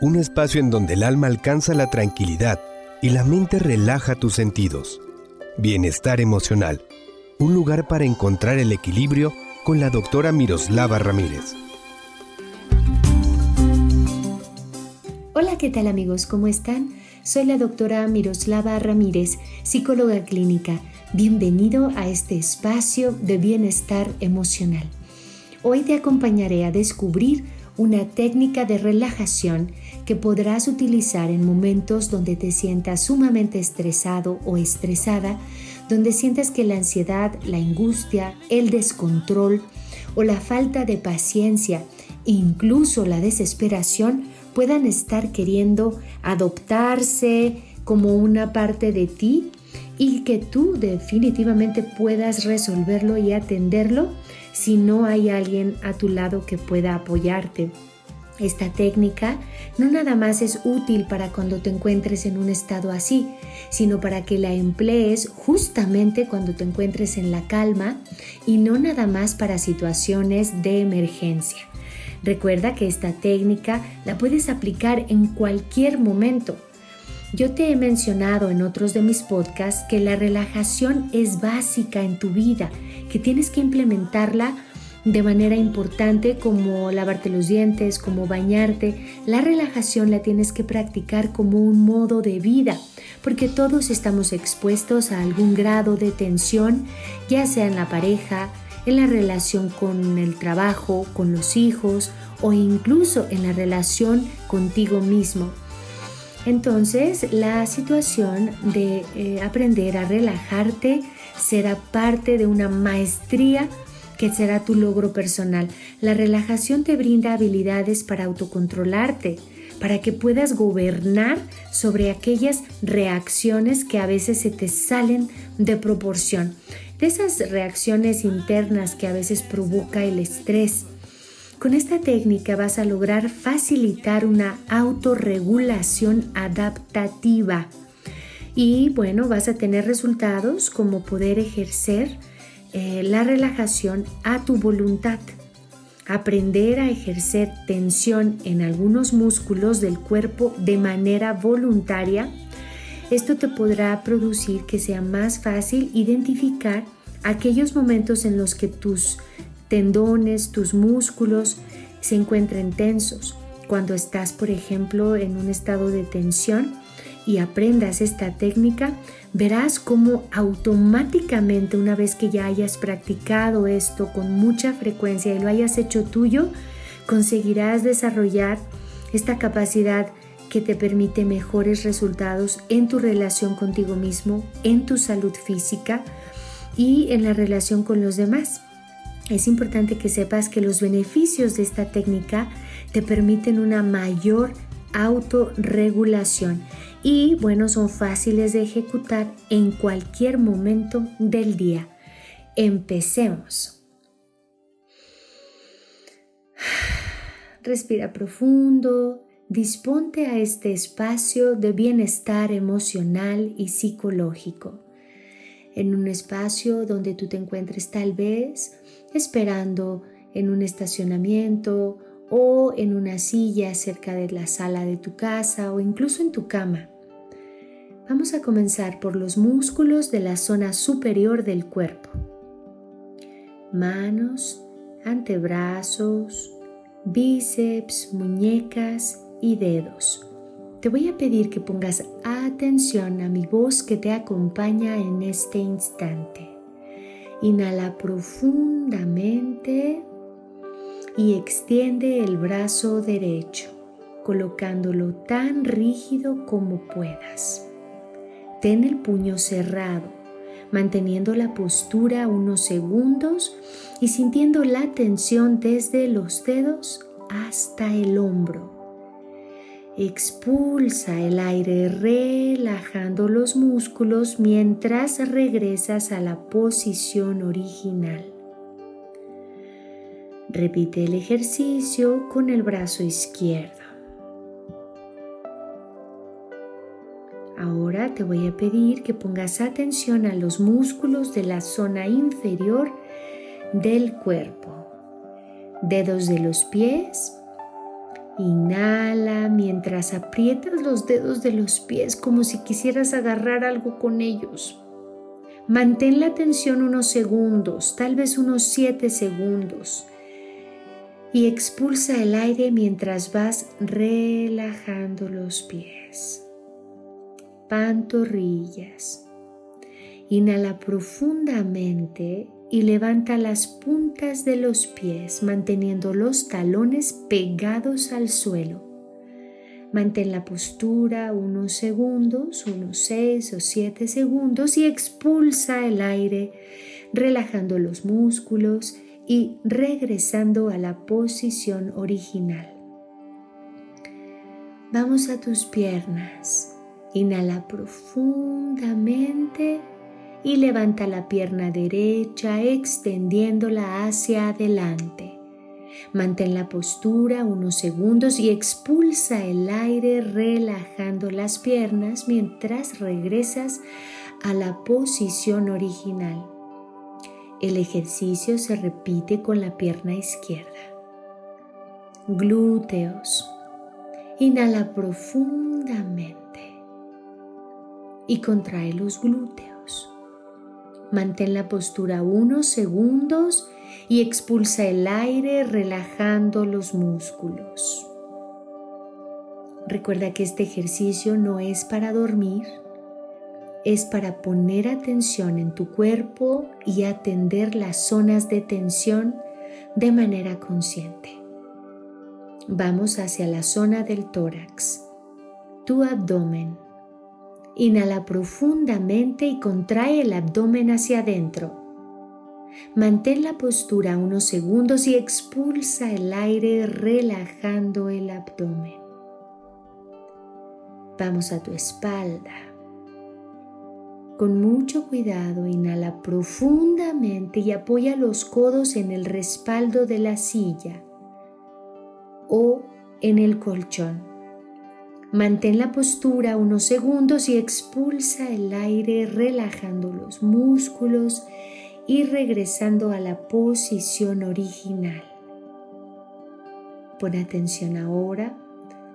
un espacio en donde el alma alcanza la tranquilidad y la mente relaja tus sentidos. Bienestar emocional, un lugar para encontrar el equilibrio con la doctora Miroslava Ramírez. Hola, ¿qué tal amigos? ¿Cómo están? Soy la doctora Miroslava Ramírez, psicóloga clínica. Bienvenido a este espacio de bienestar emocional. Hoy te acompañaré a descubrir una técnica de relajación que podrás utilizar en momentos donde te sientas sumamente estresado o estresada, donde sientas que la ansiedad, la angustia, el descontrol o la falta de paciencia, incluso la desesperación, puedan estar queriendo adoptarse como una parte de ti y que tú definitivamente puedas resolverlo y atenderlo si no hay alguien a tu lado que pueda apoyarte. Esta técnica no nada más es útil para cuando te encuentres en un estado así, sino para que la emplees justamente cuando te encuentres en la calma y no nada más para situaciones de emergencia. Recuerda que esta técnica la puedes aplicar en cualquier momento. Yo te he mencionado en otros de mis podcasts que la relajación es básica en tu vida, que tienes que implementarla de manera importante como lavarte los dientes, como bañarte. La relajación la tienes que practicar como un modo de vida, porque todos estamos expuestos a algún grado de tensión, ya sea en la pareja, en la relación con el trabajo, con los hijos o incluso en la relación contigo mismo. Entonces, la situación de eh, aprender a relajarte será parte de una maestría que será tu logro personal. La relajación te brinda habilidades para autocontrolarte, para que puedas gobernar sobre aquellas reacciones que a veces se te salen de proporción, de esas reacciones internas que a veces provoca el estrés. Con esta técnica vas a lograr facilitar una autorregulación adaptativa y bueno, vas a tener resultados como poder ejercer eh, la relajación a tu voluntad. Aprender a ejercer tensión en algunos músculos del cuerpo de manera voluntaria. Esto te podrá producir que sea más fácil identificar aquellos momentos en los que tus tendones, tus músculos se encuentren tensos. Cuando estás, por ejemplo, en un estado de tensión, y aprendas esta técnica, verás cómo automáticamente una vez que ya hayas practicado esto con mucha frecuencia y lo hayas hecho tuyo, conseguirás desarrollar esta capacidad que te permite mejores resultados en tu relación contigo mismo, en tu salud física y en la relación con los demás. Es importante que sepas que los beneficios de esta técnica te permiten una mayor autorregulación y bueno, son fáciles de ejecutar en cualquier momento del día. Empecemos. Respira profundo, disponte a este espacio de bienestar emocional y psicológico. En un espacio donde tú te encuentres tal vez esperando en un estacionamiento o en una silla cerca de la sala de tu casa o incluso en tu cama. Vamos a comenzar por los músculos de la zona superior del cuerpo. Manos, antebrazos, bíceps, muñecas y dedos. Te voy a pedir que pongas atención a mi voz que te acompaña en este instante. Inhala profundamente y extiende el brazo derecho, colocándolo tan rígido como puedas. Ten el puño cerrado, manteniendo la postura unos segundos y sintiendo la tensión desde los dedos hasta el hombro. Expulsa el aire relajando los músculos mientras regresas a la posición original. Repite el ejercicio con el brazo izquierdo. Ahora te voy a pedir que pongas atención a los músculos de la zona inferior del cuerpo, dedos de los pies Inhala mientras aprietas los dedos de los pies como si quisieras agarrar algo con ellos. Mantén la tensión unos segundos, tal vez unos siete segundos. Y expulsa el aire mientras vas relajando los pies. Pantorrillas. Inhala profundamente y levanta las puntas de los pies manteniendo los talones pegados al suelo. Mantén la postura unos segundos, unos seis o siete segundos y expulsa el aire, relajando los músculos y regresando a la posición original. Vamos a tus piernas. Inhala profundamente y levanta la pierna derecha extendiéndola hacia adelante. Mantén la postura unos segundos y expulsa el aire relajando las piernas mientras regresas a la posición original. El ejercicio se repite con la pierna izquierda. Glúteos. Inhala profundamente y contrae los glúteos. Mantén la postura unos segundos y expulsa el aire relajando los músculos. Recuerda que este ejercicio no es para dormir, es para poner atención en tu cuerpo y atender las zonas de tensión de manera consciente. Vamos hacia la zona del tórax, tu abdomen Inhala profundamente y contrae el abdomen hacia adentro. Mantén la postura unos segundos y expulsa el aire relajando el abdomen. Vamos a tu espalda. Con mucho cuidado inhala profundamente y apoya los codos en el respaldo de la silla o en el colchón. Mantén la postura unos segundos y expulsa el aire relajando los músculos y regresando a la posición original. Pon atención ahora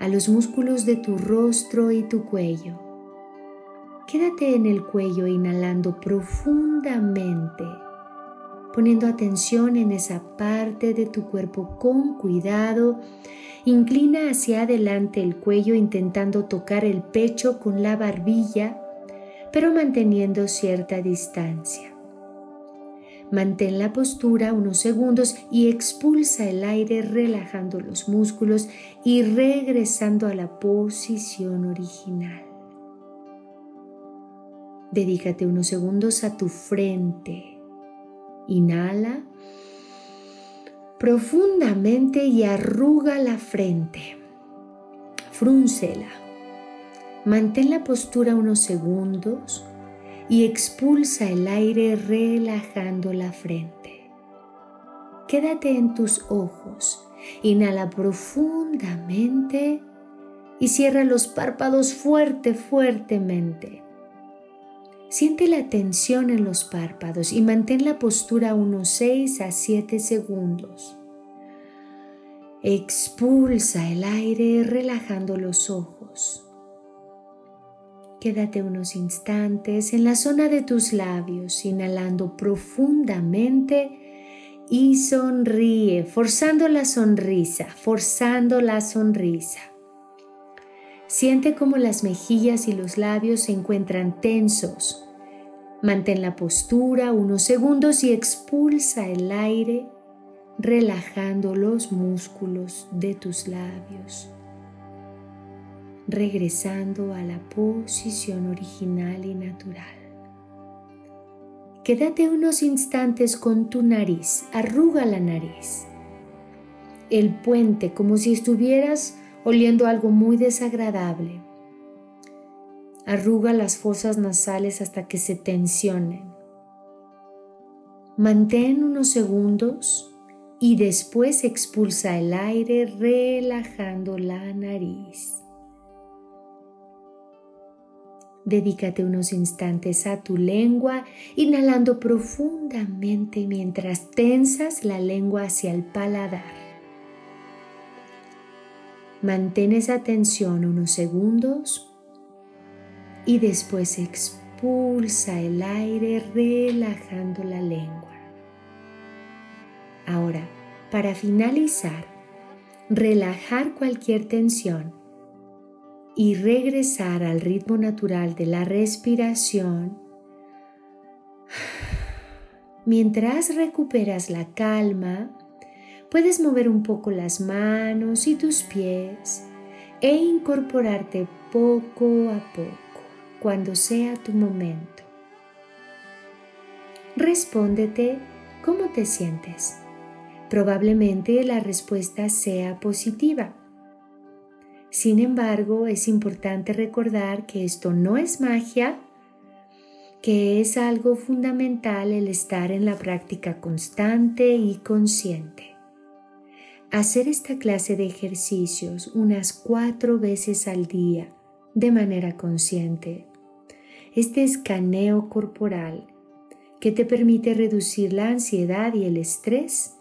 a los músculos de tu rostro y tu cuello. Quédate en el cuello inhalando profundamente, poniendo atención en esa parte de tu cuerpo con cuidado Inclina hacia adelante el cuello intentando tocar el pecho con la barbilla, pero manteniendo cierta distancia. Mantén la postura unos segundos y expulsa el aire relajando los músculos y regresando a la posición original. Dedícate unos segundos a tu frente. Inhala profundamente y arruga la frente. Frúncela. Mantén la postura unos segundos y expulsa el aire relajando la frente. Quédate en tus ojos. Inhala profundamente y cierra los párpados fuerte, fuertemente. Siente la tensión en los párpados y mantén la postura unos 6 a 7 segundos. Expulsa el aire relajando los ojos. Quédate unos instantes en la zona de tus labios, inhalando profundamente y sonríe, forzando la sonrisa, forzando la sonrisa. Siente como las mejillas y los labios se encuentran tensos. Mantén la postura unos segundos y expulsa el aire relajando los músculos de tus labios, regresando a la posición original y natural. Quédate unos instantes con tu nariz, arruga la nariz, el puente como si estuvieras oliendo algo muy desagradable. Arruga las fosas nasales hasta que se tensionen. Mantén unos segundos y después expulsa el aire relajando la nariz. Dedícate unos instantes a tu lengua, inhalando profundamente mientras tensas la lengua hacia el paladar. Mantén esa tensión unos segundos y después expulsa el aire relajando la lengua. Ahora, para finalizar, relajar cualquier tensión y regresar al ritmo natural de la respiración. Mientras recuperas la calma, puedes mover un poco las manos y tus pies e incorporarte poco a poco cuando sea tu momento. Respóndete cómo te sientes. Probablemente la respuesta sea positiva. Sin embargo, es importante recordar que esto no es magia, que es algo fundamental el estar en la práctica constante y consciente. Hacer esta clase de ejercicios unas cuatro veces al día de manera consciente. Este escaneo corporal que te permite reducir la ansiedad y el estrés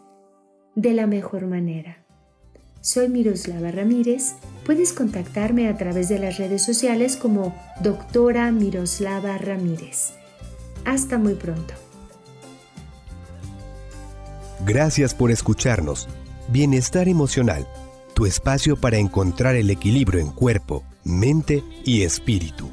de la mejor manera. Soy Miroslava Ramírez. Puedes contactarme a través de las redes sociales como doctora Miroslava Ramírez. Hasta muy pronto. Gracias por escucharnos. Bienestar emocional, tu espacio para encontrar el equilibrio en cuerpo, mente y espíritu.